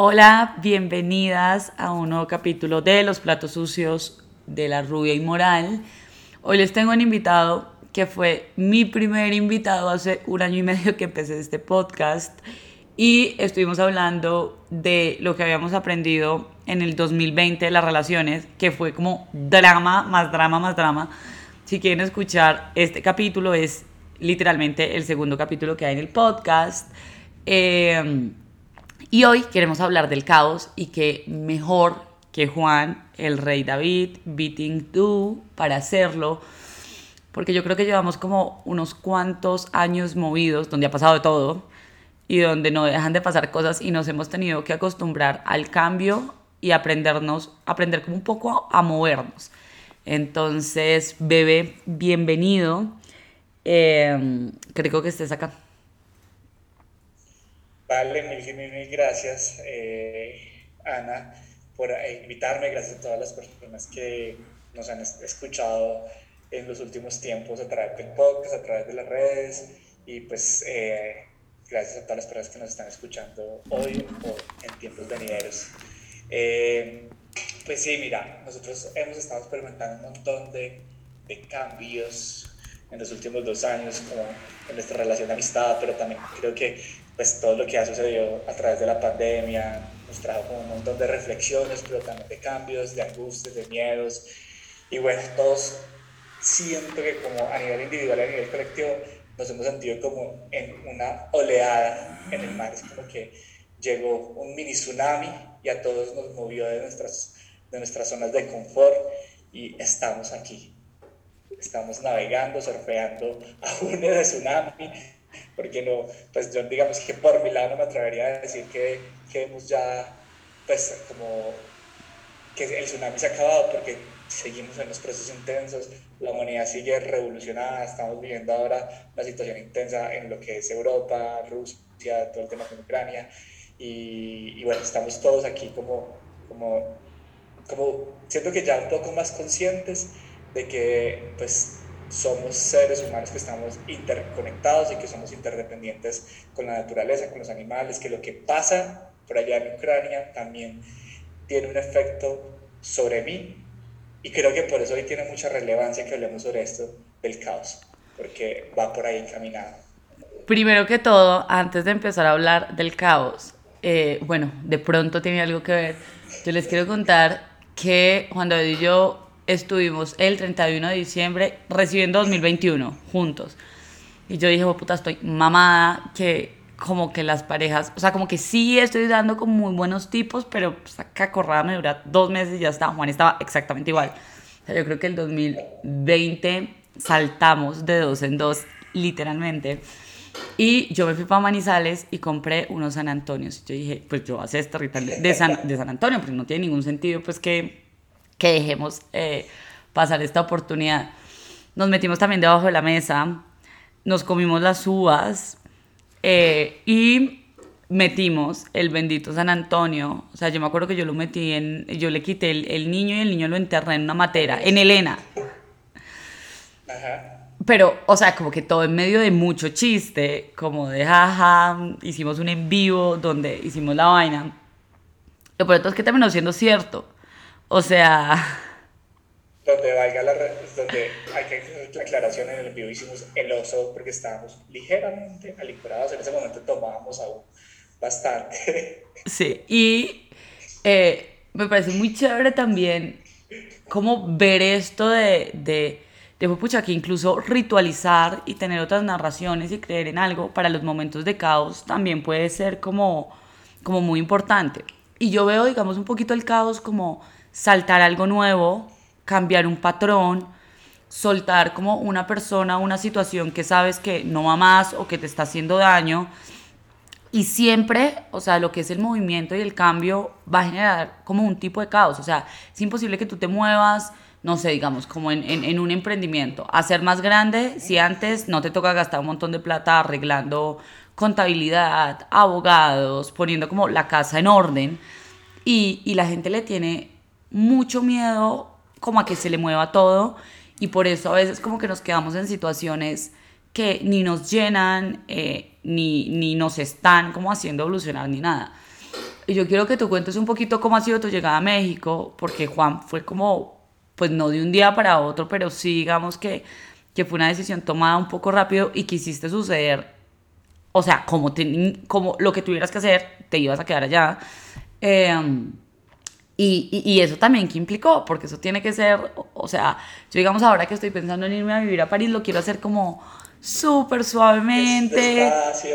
Hola, bienvenidas a un nuevo capítulo de Los Platos Sucios de la Rubia Inmoral. Hoy les tengo un invitado que fue mi primer invitado hace un año y medio que empecé este podcast y estuvimos hablando de lo que habíamos aprendido en el 2020 de las relaciones, que fue como drama, más drama, más drama. Si quieren escuchar este capítulo, es literalmente el segundo capítulo que hay en el podcast. Eh, y hoy queremos hablar del caos y que mejor que Juan, el rey David, Beating Do, para hacerlo. Porque yo creo que llevamos como unos cuantos años movidos, donde ha pasado de todo y donde no dejan de pasar cosas y nos hemos tenido que acostumbrar al cambio y aprendernos, aprender como un poco a, movernos. Entonces, bebé, bienvenido. Eh, creo que estés acá. Vale, mil, mil, mil gracias, eh, Ana, por eh, invitarme. Gracias a todas las personas que nos han escuchado en los últimos tiempos a través del podcast, a través de las redes. Y pues eh, gracias a todas las personas que nos están escuchando hoy o en tiempos venideros. pues sí, mira, nosotros hemos estado experimentando un montón de, de cambios en los últimos dos años, como en nuestra relación de amistad, pero también creo que pues todo lo que ha sucedido a través de la pandemia nos trajo como un montón de reflexiones, pero también de cambios, de angustias, de miedos. Y bueno, todos siento que como a nivel individual y a nivel colectivo nos hemos sentido como en una oleada en el mar. Es como que llegó un mini tsunami y a todos nos movió de nuestras, de nuestras zonas de confort y estamos aquí. Estamos navegando, surfeando a una de tsunami porque no, pues yo digamos que por mi lado no me atrevería a decir que, que hemos ya, pues como que el tsunami se ha acabado porque seguimos en los procesos intensos, la humanidad sigue revolucionada, estamos viviendo ahora una situación intensa en lo que es Europa, Rusia, todo el tema con Ucrania, y, y bueno, estamos todos aquí como, como, como, siento que ya un poco más conscientes de que pues somos seres humanos que estamos interconectados y que somos interdependientes con la naturaleza, con los animales, que lo que pasa por allá en Ucrania también tiene un efecto sobre mí y creo que por eso hoy tiene mucha relevancia que hablemos sobre esto del caos, porque va por ahí encaminado. Primero que todo, antes de empezar a hablar del caos, eh, bueno, de pronto tiene algo que ver, yo les quiero contar que cuando y yo estuvimos el 31 de diciembre recibiendo 2021 juntos. Y yo dije, oh, puta, estoy mamada, que como que las parejas, o sea, como que sí estoy dando como muy buenos tipos, pero pues, acá corrada me dura dos meses y ya está. Juan estaba exactamente igual. O sea, yo creo que el 2020 saltamos de dos en dos, literalmente. Y yo me fui para Manizales y compré unos San Antonios. Yo dije, pues yo voy a hacer ritual de San, de San Antonio, porque no tiene ningún sentido, pues que que dejemos eh, pasar esta oportunidad. Nos metimos también debajo de la mesa, nos comimos las uvas eh, y metimos el bendito San Antonio. O sea, yo me acuerdo que yo lo metí en, yo le quité el, niño y el niño lo enterré en una matera, en Elena. Pero, o sea, como que todo en medio de mucho chiste, como de jaja, hicimos un en vivo donde hicimos la vaina. Lo peor es que terminó siendo cierto. O sea... Donde valga la... Donde hay que hacer la aclaración en el envío hicimos el oso porque estábamos ligeramente alicorados. En ese momento tomábamos aún bastante. Sí, y eh, me parece muy chévere también como ver esto de, de, de pucha, que incluso ritualizar y tener otras narraciones y creer en algo para los momentos de caos también puede ser como, como muy importante. Y yo veo, digamos, un poquito el caos como saltar algo nuevo, cambiar un patrón, soltar como una persona, una situación que sabes que no va más o que te está haciendo daño. Y siempre, o sea, lo que es el movimiento y el cambio va a generar como un tipo de caos. O sea, es imposible que tú te muevas, no sé, digamos, como en, en, un emprendimiento, a ser más grande si antes no te toca gastar un montón de plata arreglando contabilidad, abogados, poniendo como la casa en orden. Y, y la gente le tiene mucho miedo como a que se le mueva todo y por eso a veces como que nos quedamos en situaciones que ni nos llenan, eh, ni, ni nos están como haciendo evolucionar ni nada. Y yo quiero que tú cuentes un poquito cómo ha sido tu llegada a México, porque Juan fue como, pues no de un día para otro, pero sí digamos que, que fue una decisión tomada un poco rápido y quisiste suceder, o sea, como, como lo que tuvieras que hacer, te ibas a quedar allá. Em, y, y, eso también que implicó, porque eso tiene que ser, o sea, yo digamos ahora que estoy pensando en irme a vivir a París, lo quiero hacer como súper suavemente.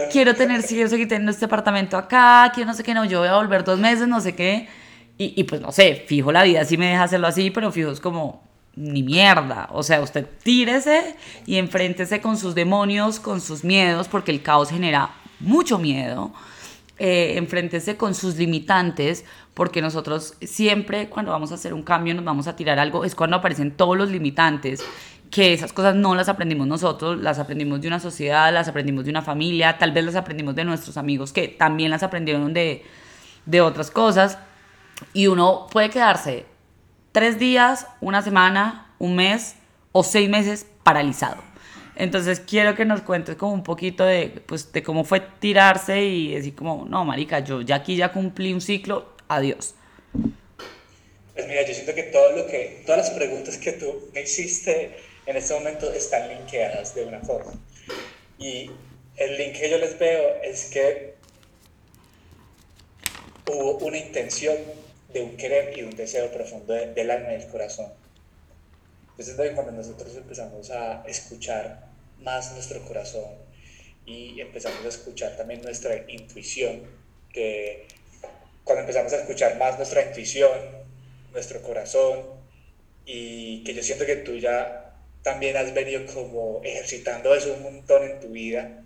Quiero tener, si quiero seguir teniendo este apartamento acá, quiero no sé qué, no, yo voy a volver dos meses, no sé qué. Y, y pues no sé, fijo la vida sí me deja hacerlo así, pero fijo es como ni mierda. O sea, usted tírese y enfréntese con sus demonios, con sus miedos, porque el caos genera mucho miedo. Eh, con sus limitantes, porque nosotros siempre cuando vamos a hacer un cambio, nos vamos a tirar algo, es cuando aparecen todos los limitantes que esas cosas no las aprendimos nosotros, las aprendimos de una sociedad, las aprendimos de una familia, tal vez las aprendimos de nuestros amigos que también las aprendieron de, de otras cosas. Y uno puede quedarse tres días, una semana, un mes o seis meses paralizado. Entonces quiero que nos cuentes como un poquito de, pues, de cómo fue tirarse y decir como, no, marica, yo ya aquí ya cumplí un ciclo, adiós. Pues mira, yo siento que todo lo que, todas las preguntas que tú me hiciste en este momento están linkeadas de una forma. Y el link que yo les veo es que hubo una intención de un querer y un deseo profundo del alma y del corazón. Entonces, cuando nosotros empezamos a escuchar más nuestro corazón y empezamos a escuchar también nuestra intuición, que cuando empezamos a escuchar más nuestra intuición, nuestro corazón, y que yo siento que tú ya también has venido como ejercitando eso un montón en tu vida,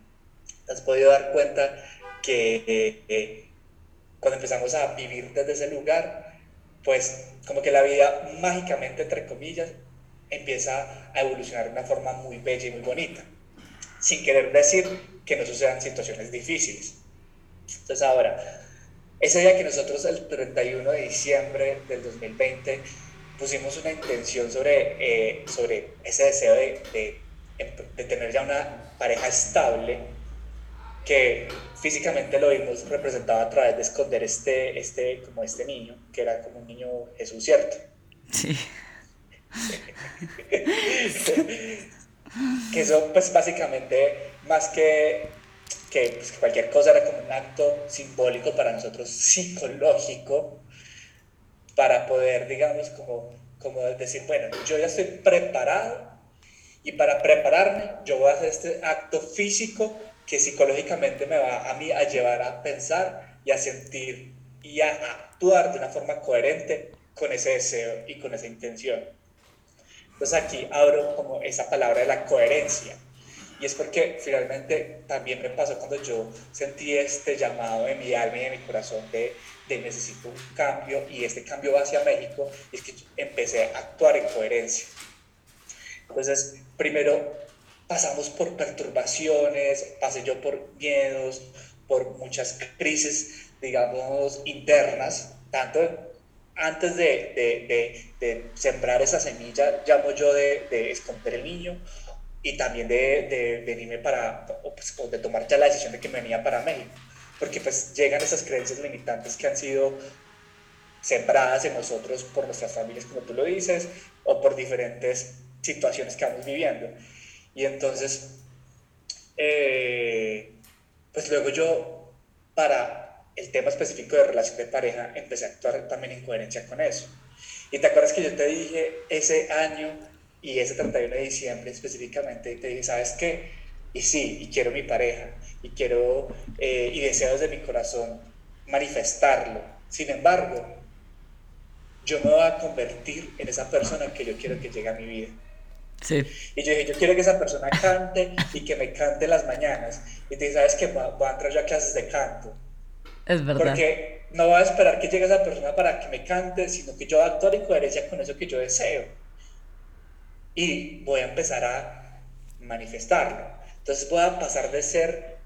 te has podido dar cuenta que eh, cuando empezamos a vivir desde ese lugar, pues como que la vida mágicamente, entre comillas, empieza a evolucionar de una forma muy bella y muy bonita, sin querer decir que no sucedan situaciones difíciles. Entonces ahora, ese día que nosotros el 31 de diciembre del 2020 pusimos una intención sobre, eh, sobre ese deseo de, de, tener ya una pareja estable, que físicamente lo vimos representado a través de esconder este, este, como este niño, que era como un niño Jesús, ¿cierto? Sí. que eso, pues básicamente, más que, pues, que cualquier cosa, era como un acto simbólico para nosotros, psicológico, para poder, digamos, como, como decir, bueno, yo ya estoy preparado y para prepararme yo voy a hacer este acto físico que psicológicamente me va a mí a llevar a pensar y a sentir y a actuar de una forma coherente con ese deseo y con esa intención. Entonces aquí abro como esa palabra de la coherencia. Y es porque finalmente también me pasó cuando yo sentí este llamado de mi alma y de mi corazón de de necesito un cambio y este cambio va hacia México, es que empecé a actuar en coherencia. Entonces, primero pasamos por perturbaciones, pasé yo por miedos, por muchas crisis, digamos, internas, tanto antes de, de, de, sembrar esa semilla, llamo yo de, esconder el niño, y también de, venirme para, pues, de tomar ya la decisión de que me venía para México porque pues llegan esas creencias limitantes que han sido sembradas en nosotros por nuestras familias, como tú lo dices, o por diferentes situaciones que vamos viviendo. Y entonces, eh, pues luego yo, para el tema específico de relación de pareja, empecé a actuar también en coherencia con eso. Y te acuerdas que yo te dije ese año y ese 31 de diciembre específicamente, te dije, ¿sabes qué? Y sí, y quiero mi pareja, y quiero, eh, y deseo desde mi corazón manifestarlo. Sin embargo, yo me voy a convertir en esa persona que yo quiero que llegue a mi vida. Sí. Y yo dije, yo quiero que esa persona cante y que me cante las mañanas. Y te dije, ¿sabes qué? Voy a entrar yo a clases de canto. Es verdad. Porque no voy a esperar que llegue esa persona para que me cante, sino que yo voy a actuar en coherencia con eso que yo deseo. Y voy a empezar a manifestarlo. Entonces voy a pasar de ser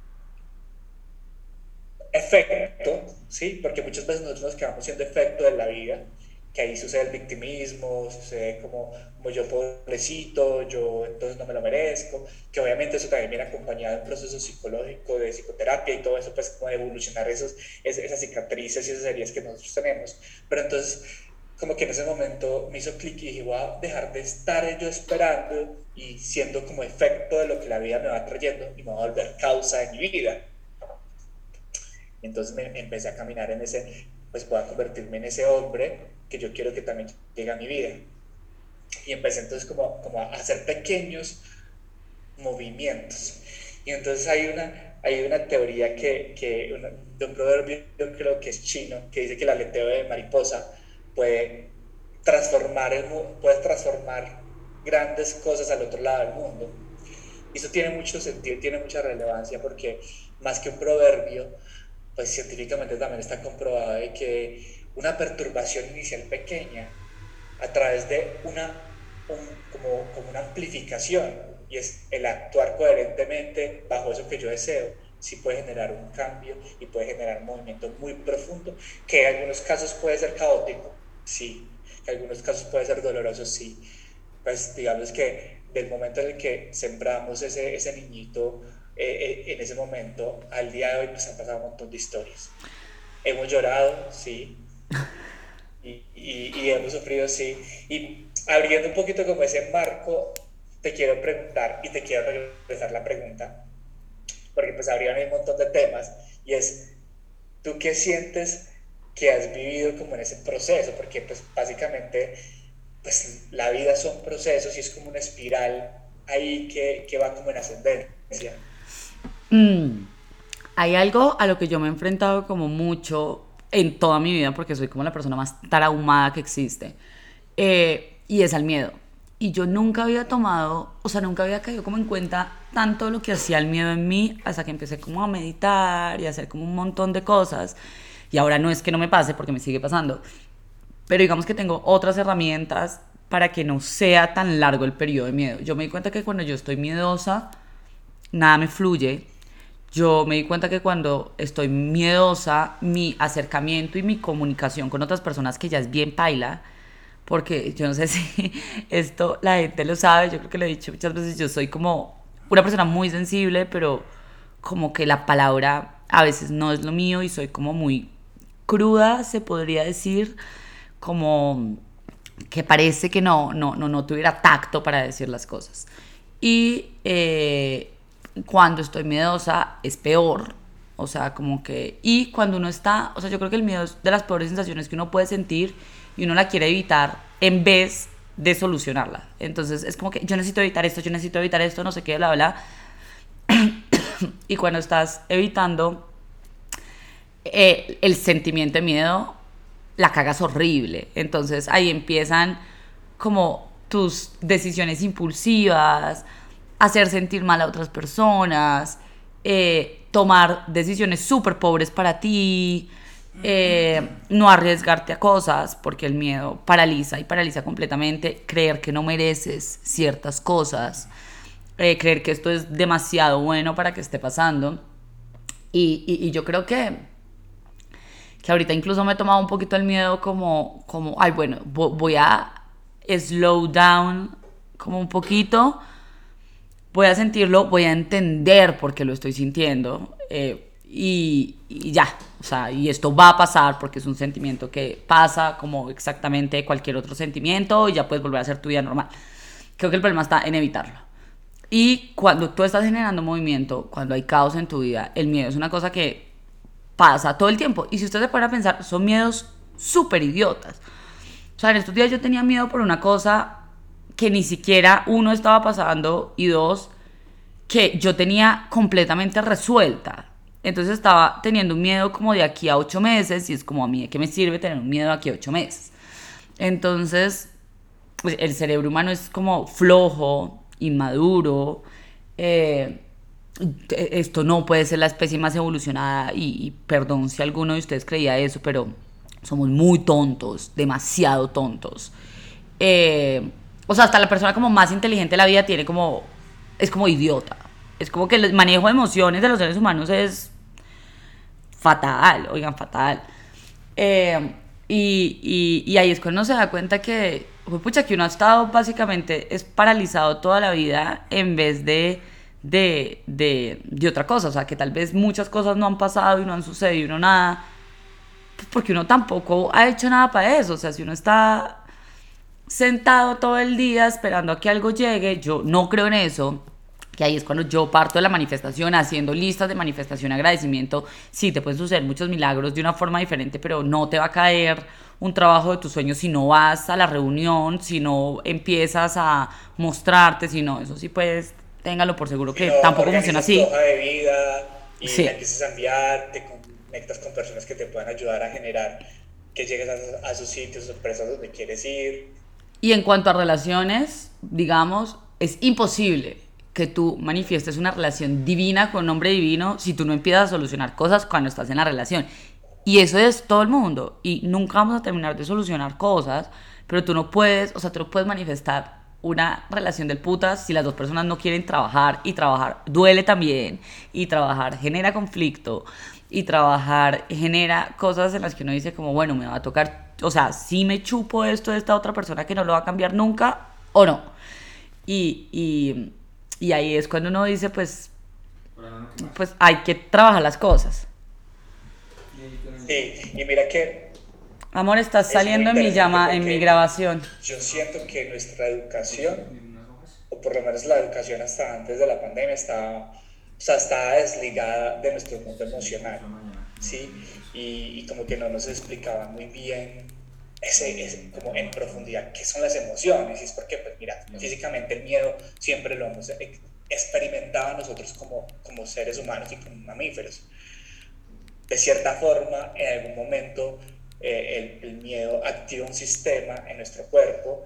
efecto, ¿sí? Porque muchas veces nosotros nos quedamos siendo efecto de la vida que ahí sucede el victimismo, sucede como, como yo pobrecito, yo entonces no me lo merezco, que obviamente eso también viene acompañado de un proceso psicológico, de psicoterapia y todo eso, pues como de evolucionar esos, esas cicatrices y esas heridas que nosotros tenemos. Pero entonces, como que en ese momento me hizo clic y dije, voy a dejar de estar yo esperando y siendo como efecto de lo que la vida me va trayendo y me va a volver causa de mi vida. Entonces me, empecé a caminar en ese, pues voy a convertirme en ese hombre que yo quiero que también llegue a mi vida. Y empecé entonces como, como a hacer pequeños movimientos. Y entonces hay una, hay una teoría que, que de un proverbio, yo creo que es chino, que dice que el aleteo de mariposa puede transformar, el, puede transformar grandes cosas al otro lado del mundo. Y eso tiene mucho sentido, tiene mucha relevancia porque más que un proverbio, pues científicamente también está comprobado de que una perturbación inicial pequeña a través de una, como, como una amplificación y es el actuar coherentemente bajo eso que yo deseo, sí puede generar un cambio y puede generar un movimiento muy profundo, que en algunos casos puede ser caótico, sí, que en algunos casos puede ser doloroso, sí. Pues digamos que del momento en el que sembramos ese, ese niñito eh, eh, en ese momento, al día de hoy, pues han pasado un montón de historias. Hemos llorado, sí, y, y, hemos sufrido, sí. Y abriendo un poquito como ese marco, te quiero preguntar y te quiero regresar la pregunta, porque pues abrieron un montón de temas, y es, ¿tú qué sientes que has vivido como en ese proceso? Porque pues básicamente, pues la vida son procesos y es como una espiral ahí que, que va como en ascendencia. Mm. Hay algo a lo que yo me he enfrentado como mucho en toda mi vida, porque soy como la persona más traumada que existe, eh, y es al miedo. Y yo nunca había tomado, o sea, nunca había caído como en cuenta tanto lo que hacía el miedo en mí hasta que empecé como a meditar y a hacer como un montón de cosas. Y ahora no es que no me pase porque me sigue pasando, pero digamos que tengo otras herramientas para que no sea tan largo el periodo de miedo. Yo me di cuenta que cuando yo estoy miedosa, nada me fluye, yo me di cuenta que cuando estoy miedosa, mi acercamiento y mi comunicación con otras personas que ya es bien paila, porque yo no sé si esto la gente lo sabe, yo creo que lo he dicho muchas veces, yo soy como una persona muy sensible, pero como que la palabra a veces no es lo mío y soy como muy cruda, se podría decir, como que parece que no, no, no, no tuviera tacto para decir las cosas. Y eh, cuando estoy miedosa es peor. O sea, como que... Y cuando uno está... O sea, yo creo que el miedo es de las peores sensaciones que uno puede sentir y uno la quiere evitar en vez de solucionarla. Entonces es como que yo necesito evitar esto, yo necesito evitar esto, no sé qué, bla, bla. y cuando estás evitando eh, el sentimiento de miedo, la cagas horrible. Entonces ahí empiezan como tus decisiones impulsivas, hacer sentir mal a otras personas, eh, tomar decisiones súper pobres para ti, eh, no arriesgarte a cosas, porque el miedo paraliza y paraliza completamente, creer que no mereces ciertas cosas, eh, creer que esto es demasiado bueno para que esté pasando. Y, y, yo creo que, que ahorita incluso me he tomado un poquito el miedo como, como ay, bueno, voy a slow down como un poquito voy a sentirlo, voy a entender por qué lo estoy sintiendo eh, y, ya, o sea, y esto va a pasar porque es un sentimiento que pasa como exactamente cualquier otro sentimiento y ya puedes volver a hacer tu vida normal. Creo que el problema está en evitarlo. Y cuando tú estás generando movimiento, cuando hay caos en tu vida, el miedo es una cosa que pasa todo el tiempo. Y si ustedes se ponen a pensar, son miedos súper idiotas. O sea, en estos días yo tenía miedo por una cosa que ni siquiera uno estaba pasando y dos, que yo tenía completamente resuelta. Entonces estaba teniendo un miedo como de aquí a ocho meses y es como a mí, ¿de qué me sirve tener un miedo aquí a ocho meses? Entonces, pues, el cerebro humano es como flojo, inmaduro. Eh, esto no puede ser la especie más evolucionada y, y perdón si alguno de ustedes creía eso, pero somos muy tontos, demasiado tontos. Eh, o sea, hasta la persona como más inteligente de la vida tiene como, es como idiota. Es como que el manejo de emociones de los seres humanos es fatal, oigan, fatal. Eh, Y, y, ahí es cuando uno se da cuenta que, pucha, que uno ha estado básicamente es paralizado toda la vida en vez de, de, de, de otra cosa. O sea, que tal vez muchas cosas no han pasado y no han sucedido y uno nada. Pues porque uno tampoco ha hecho nada para eso. O sea, si uno está sentado todo el día esperando a que algo llegue, yo no creo en eso que ahí es cuando yo parto de la manifestación haciendo listas de manifestación, agradecimiento, sí, te pueden suceder muchos milagros de una forma diferente, pero no te va a caer un trabajo de tus sueños si no vas a la reunión, si no empiezas a mostrarte, si no, eso sí puedes, téngalo por seguro que tampoco funciona así. de vida y sí. empiezas a enviar, te conectas con personas que te puedan ayudar a generar que llegues a, a esos sitios, sorpresas donde quieres ir. Y en cuanto a relaciones, digamos, es imposible que tú manifiestes una relación divina con un hombre divino si tú no empiezas a solucionar cosas cuando estás en la relación. Y eso es todo el mundo. Y nunca vamos a terminar de solucionar cosas, pero tú no puedes, o sea, tú no puedes manifestar una relación del putas si las dos personas no quieren trabajar y trabajar duele también y trabajar genera conflicto y trabajar genera cosas en las que uno dice como bueno me va a tocar o sea si me chupo esto de esta otra persona que no lo va a cambiar nunca o no y, y y ahí es cuando uno dice, pues, pues hay que trabajar las cosas. Sí, y mira que... Amor, estás saliendo en mi llama, en mi grabación. Yo siento que nuestra educación, o por lo menos la educación hasta antes de la pandemia, está, o sea, está desligada de nuestro mundo emocional, ¿sí? Y, y como que no nos explicaba muy bien ese, como en profundidad qué son las emociones. Y es porque, pues mira, físicamente el miedo siempre lo hemos experimentado nosotros como, como seres humanos y como mamíferos. De cierta forma, en algún momento, eh, el, el, miedo activa un sistema en nuestro cuerpo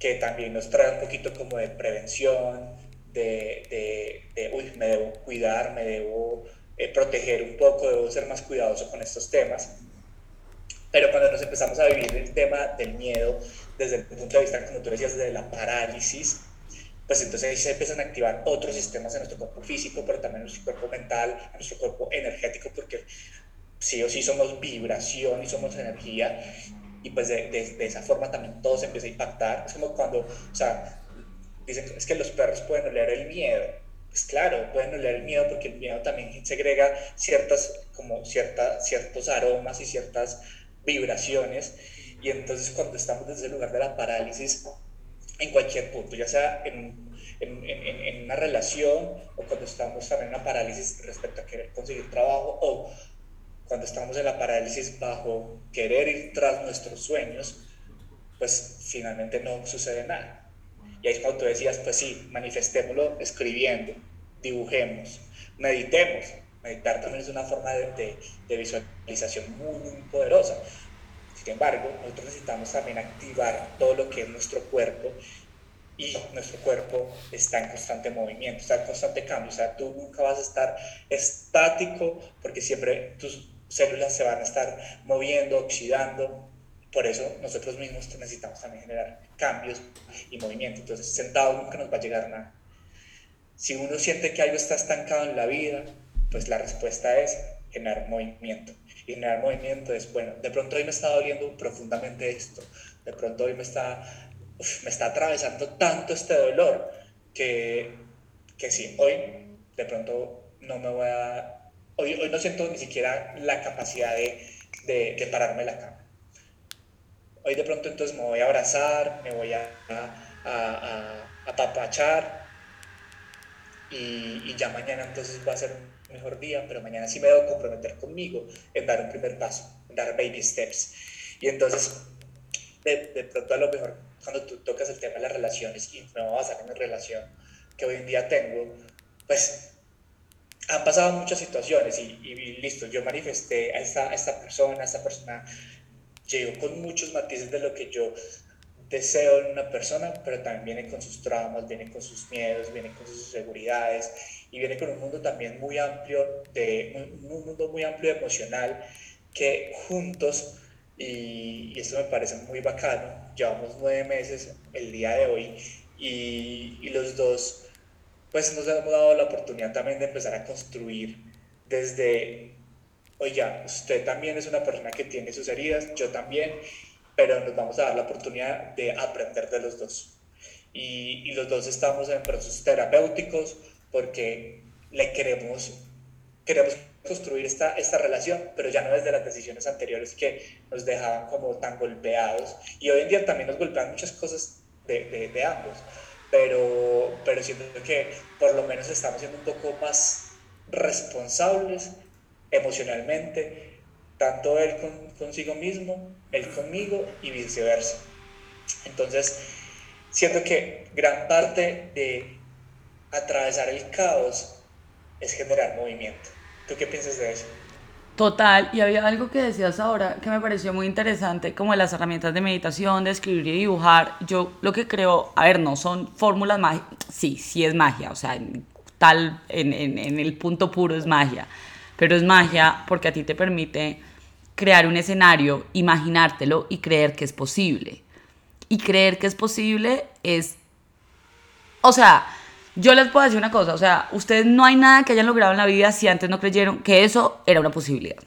que también nos trae un poquito como de prevención, de, de, de uy, me debo cuidar, me debo eh, proteger un poco, debo ser más cuidadoso con estos temas. Pero cuando nos empezamos a vivir el tema del miedo, desde el punto de vista, como tú decías, desde la parálisis, pues entonces ahí se empiezan a activar otros sistemas en nuestro cuerpo físico, pero también en nuestro cuerpo mental, en nuestro cuerpo energético, porque sí o sí somos vibración y somos energía, y pues de, de, esa forma también todo se empieza a impactar. Es como cuando, o sea, dicen, es que los perros pueden oler el miedo. Pues claro, pueden oler el miedo porque el miedo también segrega ciertas, como cierta, ciertos aromas y ciertas vibraciones y entonces cuando estamos desde el lugar de la parálisis en cualquier punto, ya sea en, en, una relación o cuando estamos también en una parálisis respecto a querer conseguir trabajo o cuando estamos en la parálisis bajo querer ir tras nuestros sueños, pues finalmente no sucede nada. Y ahí es cuando tú decías, pues sí, manifestémoslo escribiendo, dibujemos, meditemos, Meditar también es una forma de, de, visualización muy, muy poderosa. Sin embargo, nosotros necesitamos también activar todo lo que es nuestro cuerpo y nuestro cuerpo está en constante movimiento, está en constante cambio. O sea, tú nunca vas a estar estático porque siempre tus células se van a estar moviendo, oxidando. Por eso nosotros mismos necesitamos también generar cambios y movimiento. Entonces, sentado nunca nos va a llegar nada. Si uno siente que algo está estancado en la vida, pues la respuesta es generar movimiento. Y generar movimiento es, bueno, de pronto hoy me está doliendo profundamente esto, de pronto hoy me está, me está atravesando tanto este dolor que, que sí, hoy de pronto no me voy a, hoy, hoy no siento ni siquiera la capacidad de, de, de pararme la cama. Hoy de pronto entonces me voy a abrazar, me voy a, apapachar y, y ya mañana entonces va a ser mejor día, pero mañana sí me debo comprometer conmigo en dar un primer paso, en dar baby steps. Y entonces, de, de pronto a lo mejor, cuando tú tocas el tema de las relaciones y me voy a basar en mi relación que hoy en día tengo, pues han pasado muchas situaciones y, y, listo, yo manifesté a esta, a esta persona, a esta persona llegó con muchos matices de lo que yo deseo en una persona, pero también viene con sus traumas, viene con sus miedos, viene con sus inseguridades y viene con un mundo también muy amplio, de, un mundo muy amplio emocional que juntos, y, esto me parece muy bacano, llevamos nueve meses el día de hoy y, y los dos pues nos hemos dado la oportunidad también de empezar a construir desde oye, usted también es una persona que tiene sus heridas, yo también, pero nos vamos a dar la oportunidad de aprender de los dos. Y, y los dos estamos en procesos terapéuticos porque le queremos, queremos construir esta, esta relación, pero ya no desde las decisiones anteriores que nos dejaban como tan golpeados. Y hoy en día también nos golpean muchas cosas de, de, de ambos, pero, pero siento que por lo menos estamos siendo un poco más responsables emocionalmente, tanto él con, consigo mismo, él conmigo y viceversa. Entonces, siento que gran parte de atravesar el caos es generar movimiento. ¿Tú qué piensas de eso? Total, y había algo que decías ahora que me pareció muy interesante, como las herramientas de meditación, de escribir y dibujar. Yo lo que creo, a ver, no son fórmulas mágicas, sí, sí es magia, o sea, tal, en, el punto puro es magia, pero es magia porque a ti te permite crear un escenario, imaginártelo y creer que es posible. Y creer que es posible es, o sea, yo les puedo decir una cosa, o sea, ustedes no hay nada que hayan logrado en la vida si antes no creyeron que eso era una posibilidad.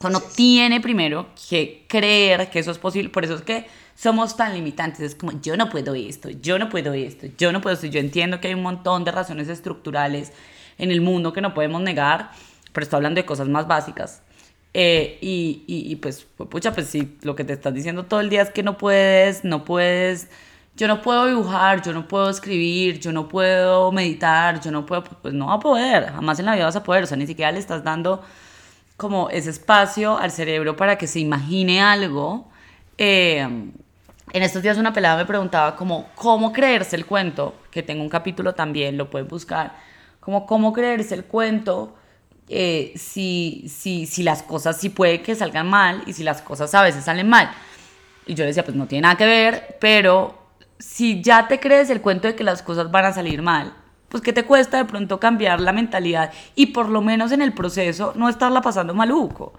Uno tiene primero que creer que eso es posible, por eso es que somos tan limitantes, es como yo no puedo esto, yo no puedo esto, yo no puedo esto, yo entiendo que hay un montón de razones estructurales en el mundo que no podemos negar, pero estoy hablando de cosas más básicas. Eh, y, y, y, pues, pucha, pues sí, lo que te estás diciendo todo el día es que no puedes, no puedes, yo no puedo dibujar, yo no puedo escribir, yo no puedo meditar, yo no puedo, pues no va a poder, jamás en la vida vas a poder, o sea, ni siquiera le estás dando como ese espacio al cerebro para que se imagine algo. Eh, en estos días una pelada me preguntaba como, ¿cómo creerse el cuento? Que tengo un capítulo también, lo pueden buscar, como, ¿cómo creerse el cuento? Eh, si, si, si las cosas sí puede que salgan mal y si las cosas a veces salen mal. Y yo decía, pues no tiene nada que ver, pero si ya te crees el cuento de que las cosas van a salir mal, pues que te cuesta de pronto cambiar la mentalidad y por lo menos en el proceso no estarla pasando maluco.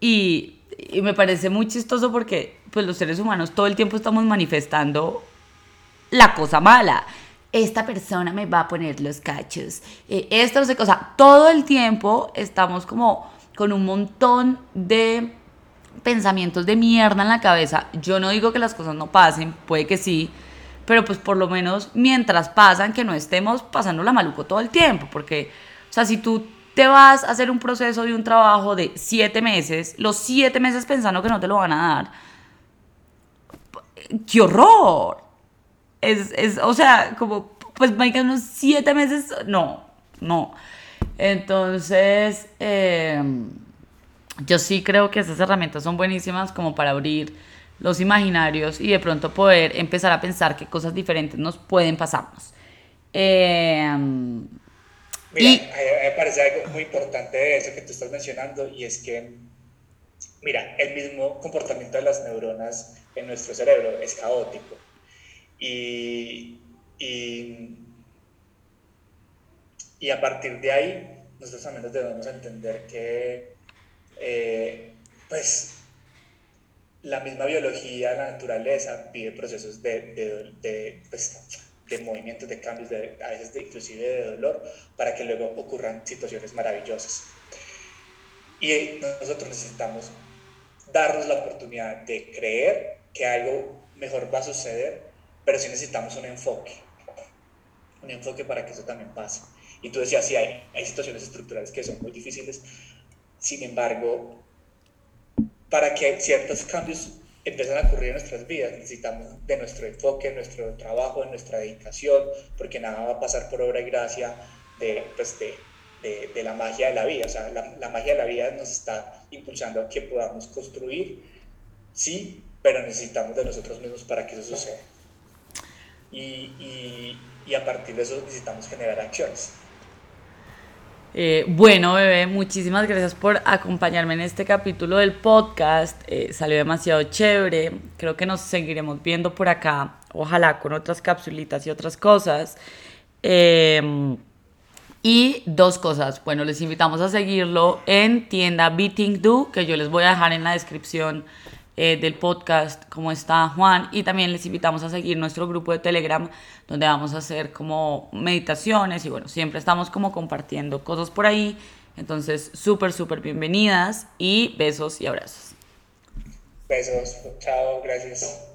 Y, y me parece muy chistoso porque pues los seres humanos todo el tiempo estamos manifestando la cosa mala esta persona me va a poner los cachos, eh, esto no sé, o sea, todo el tiempo estamos como con un montón de pensamientos de mierda en la cabeza. Yo no digo que las cosas no pasen, puede que sí, pero pues por lo menos mientras pasan, que no estemos pasando la maluco todo el tiempo, porque, o sea, si tú te vas a hacer un proceso de un trabajo de siete meses, los siete meses pensando que no te lo van a dar, ¡qué horror! Es, es, o sea, como, pues, que unos siete meses, no, no. Entonces, eh, yo sí creo que esas herramientas son buenísimas como para abrir los imaginarios y de pronto poder empezar a pensar qué cosas diferentes nos pueden pasarnos. Eh, Mira, y, me parece algo muy importante de eso que tú estás mencionando y es que, mira, el mismo comportamiento de las neuronas en nuestro cerebro es caótico. Y, y, y a partir de ahí, nosotros también debemos entender que, eh, pues, la misma biología, la naturaleza, pide procesos de, de, pues, de movimientos, de cambios, de, a veces de, inclusive de dolor, para que luego ocurran situaciones maravillosas. Y nosotros necesitamos darnos la oportunidad de creer que algo mejor va a suceder pero sí necesitamos un enfoque, un enfoque para que eso también pase. Y tú decías, sí, hay, hay situaciones estructurales que son muy difíciles, sin embargo, para que ciertos cambios empiecen a ocurrir en nuestras vidas, necesitamos de nuestro enfoque, de nuestro trabajo, de nuestra dedicación, porque nada va a pasar por obra y gracia de, pues de, de, de la magia de la vida. O sea, la, la, magia de la vida nos está impulsando a que podamos construir, sí, pero necesitamos de nosotros mismos para que eso suceda y, a partir de eso necesitamos generar acciones. Eh, bueno, bebé, muchísimas gracias por acompañarme en este capítulo del podcast. Eh, salió demasiado chévere. Creo que nos seguiremos viendo por acá. Ojalá con otras capsulitas y otras cosas. Eh, y dos cosas. Bueno, les invitamos a seguirlo en tienda Beating Do, que yo les voy a dejar en la descripción eh, del podcast, cómo está Juan, y también les invitamos a seguir nuestro grupo de Telegram, donde vamos a hacer como meditaciones y bueno, siempre estamos como compartiendo cosas por ahí. Entonces, súper, súper bienvenidas y besos y abrazos. Besos, chao, gracias.